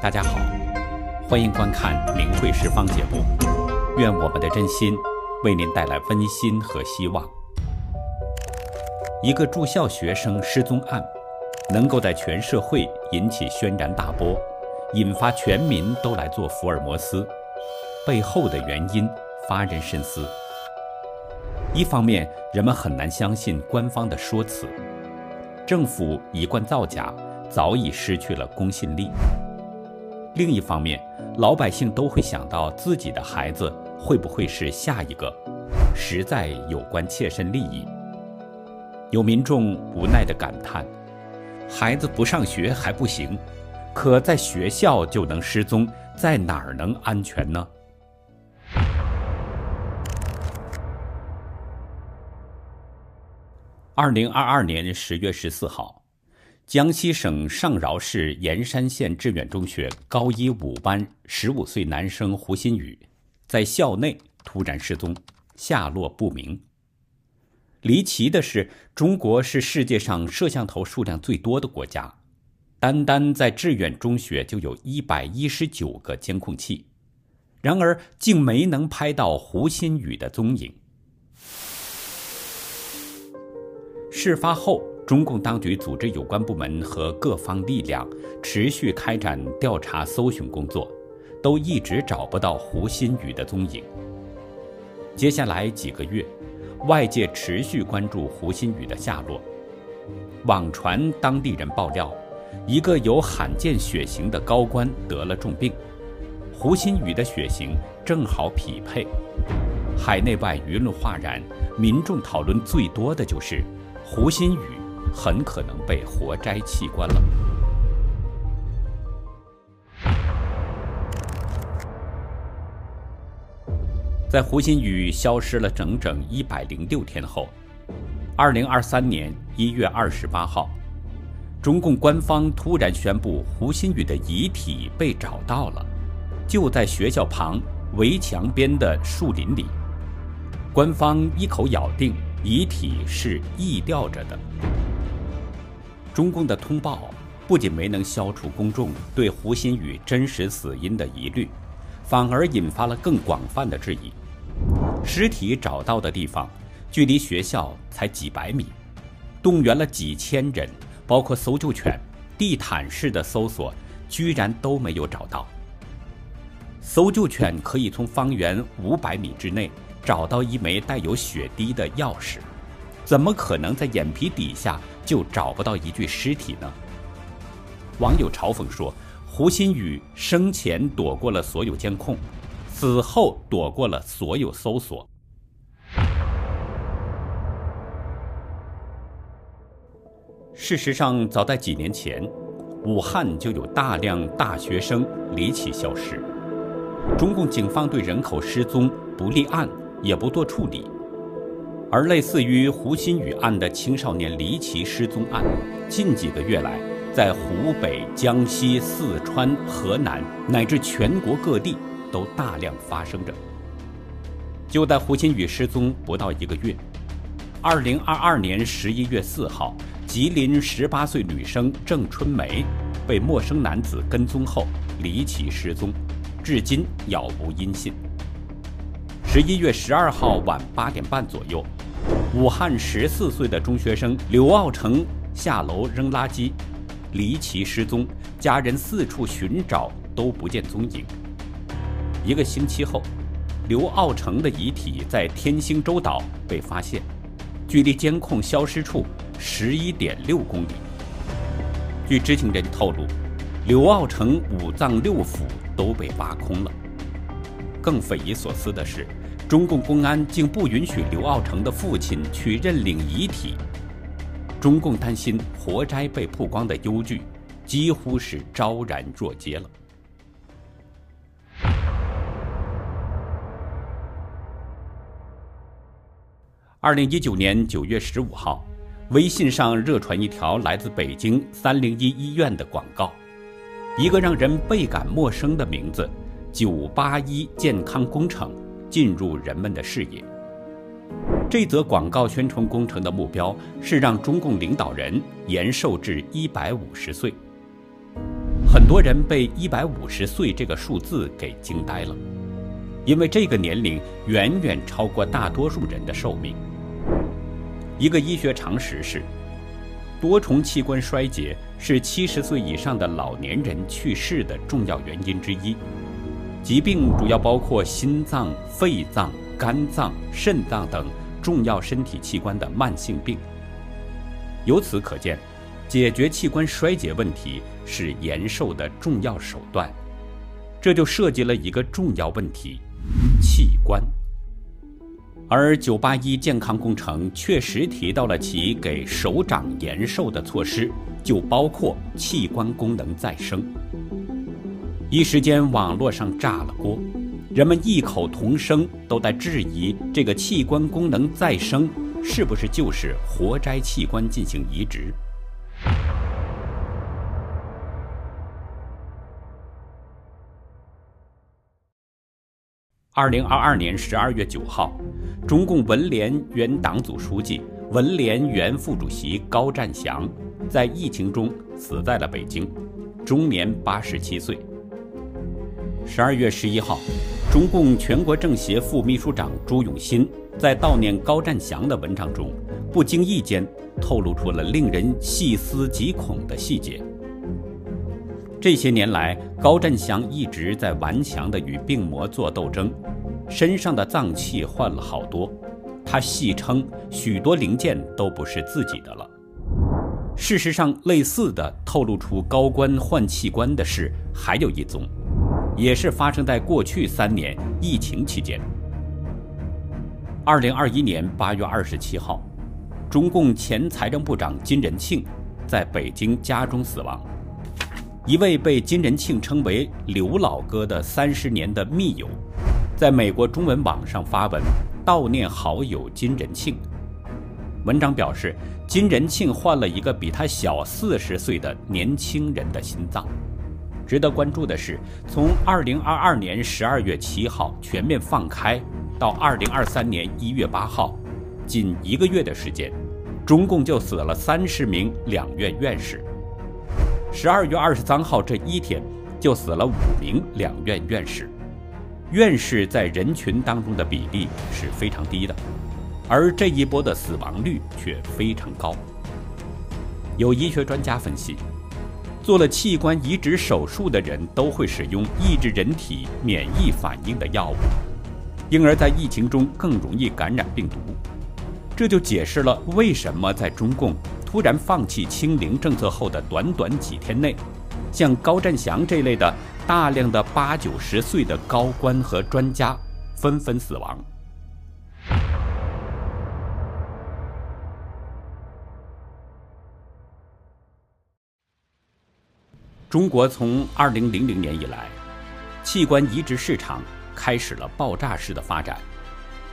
大家好，欢迎观看明慧时方节目。愿我们的真心为您带来温馨和希望。一个住校学生失踪案，能够在全社会引起轩然大波，引发全民都来做福尔摩斯，背后的原因发人深思。一方面，人们很难相信官方的说辞，政府一贯造假，早已失去了公信力。另一方面，老百姓都会想到自己的孩子会不会是下一个，实在有关切身利益。有民众无奈地感叹：“孩子不上学还不行，可在学校就能失踪，在哪儿能安全呢？”二零二二年十月十四号。江西省上饶市盐山县致远中学高一五班十五岁男生胡新宇，在校内突然失踪，下落不明。离奇的是，中国是世界上摄像头数量最多的国家，单单在致远中学就有一百一十九个监控器，然而竟没能拍到胡新宇的踪影。事发后。中共当局组织有关部门和各方力量持续开展调查搜寻工作，都一直找不到胡鑫宇的踪影。接下来几个月，外界持续关注胡鑫宇的下落。网传当地人爆料，一个有罕见血型的高官得了重病，胡鑫宇的血型正好匹配。海内外舆论哗然，民众讨论最多的就是胡鑫宇。很可能被活摘器官了。在胡鑫宇消失了整整一百零六天后，二零二三年一月二十八号，中共官方突然宣布胡鑫宇的遗体被找到了，就在学校旁围墙边的树林里。官方一口咬定遗体是缢吊着的。中共的通报不仅没能消除公众对胡鑫宇真实死因的疑虑，反而引发了更广泛的质疑。尸体找到的地方距离学校才几百米，动员了几千人，包括搜救犬，地毯式的搜索居然都没有找到。搜救犬可以从方圆五百米之内找到一枚带有血滴的钥匙。怎么可能在眼皮底下就找不到一具尸体呢？网友嘲讽说：“胡鑫宇生前躲过了所有监控，死后躲过了所有搜索。”事实上，早在几年前，武汉就有大量大学生离奇消失，中共警方对人口失踪不立案，也不做处理。而类似于胡鑫宇案的青少年离奇失踪案，近几个月来，在湖北、江西、四川、河南乃至全国各地都大量发生着。就在胡鑫宇失踪不到一个月，二零二二年十一月四号，吉林十八岁女生郑春梅被陌生男子跟踪后离奇失踪，至今杳无音信。十一月十二号晚八点半左右。武汉十四岁的中学生刘傲成下楼扔垃圾，离奇失踪，家人四处寻找都不见踪影。一个星期后，刘傲成的遗体在天星洲岛被发现，距离监控消失处十一点六公里。据知情人透露，刘傲成五脏六腑都被挖空了。更匪夷所思的是。中共公安竟不允许刘傲成的父亲去认领遗体，中共担心活摘被曝光的忧虑，几乎是昭然若揭了。二零一九年九月十五号，微信上热传一条来自北京三零一医院的广告，一个让人倍感陌生的名字——九八一健康工程。进入人们的视野。这则广告宣传工程的目标是让中共领导人延寿至一百五十岁。很多人被一百五十岁这个数字给惊呆了，因为这个年龄远远超过大多数人的寿命。一个医学常识是，多重器官衰竭是七十岁以上的老年人去世的重要原因之一。疾病主要包括心脏、肺脏、肝脏、肾脏等重要身体器官的慢性病。由此可见，解决器官衰竭问题是延寿的重要手段。这就涉及了一个重要问题：器官。而981健康工程确实提到了其给首长延寿的措施，就包括器官功能再生。一时间，网络上炸了锅，人们异口同声都在质疑这个器官功能再生是不是就是活摘器官进行移植。二零二二年十二月九号，中共文联原党组书记、文联原副主席高占祥在疫情中死在了北京，终年八十七岁。十二月十一号，中共全国政协副秘书长朱永新在悼念高占祥的文章中，不经意间透露出了令人细思极恐的细节。这些年来，高占祥一直在顽强地与病魔做斗争，身上的脏器换了好多。他戏称，许多零件都不是自己的了。事实上，类似的透露出高官换器官的事还有一宗。也是发生在过去三年疫情期间。二零二一年八月二十七号，中共前财政部长金仁庆在北京家中死亡。一位被金仁庆称为“刘老哥”的三十年的密友，在美国中文网上发文悼念好友金仁庆。文章表示，金仁庆换了一个比他小四十岁的年轻人的心脏。值得关注的是，从二零二二年十二月七号全面放开到二零二三年一月八号，仅一个月的时间，中共就死了三十名两院院士。十二月二十三号这一天，就死了五名两院院士。院士在人群当中的比例是非常低的，而这一波的死亡率却非常高。有医学专家分析。做了器官移植手术的人都会使用抑制人体免疫反应的药物，因而，在疫情中更容易感染病毒。这就解释了为什么在中共突然放弃清零政策后的短短几天内，像高占祥这类的大量的八九十岁的高官和专家纷纷死亡。中国从二零零零年以来，器官移植市场开始了爆炸式的发展，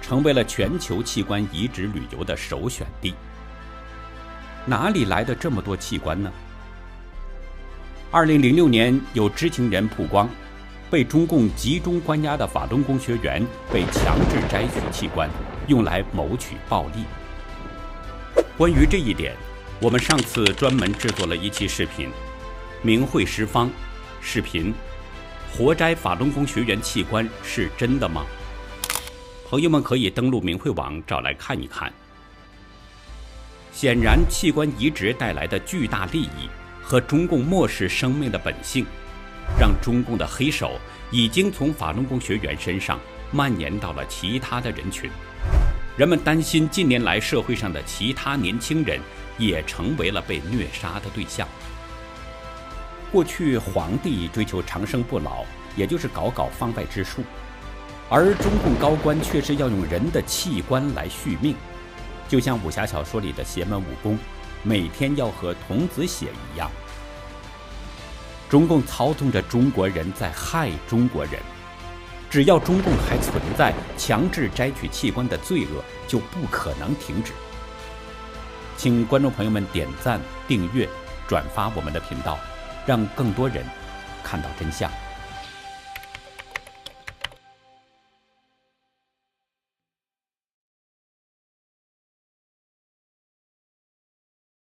成为了全球器官移植旅游的首选地。哪里来的这么多器官呢？二零零六年，有知情人曝光，被中共集中关押的法轮功学员被强制摘取器官，用来谋取暴利。关于这一点，我们上次专门制作了一期视频。明慧十方，视频，活摘法轮功学员器官是真的吗？朋友们可以登录明慧网找来看一看。显然，器官移植带来的巨大利益和中共漠视生命的本性，让中共的黑手已经从法轮功学员身上蔓延到了其他的人群。人们担心，近年来社会上的其他年轻人也成为了被虐杀的对象。过去皇帝追求长生不老，也就是搞搞方外之术，而中共高官却是要用人的器官来续命，就像武侠小说里的邪门武功，每天要喝童子血一样。中共操纵着中国人在害中国人，只要中共还存在，强制摘取器官的罪恶就不可能停止。请观众朋友们点赞、订阅、转发我们的频道。让更多人看到真相。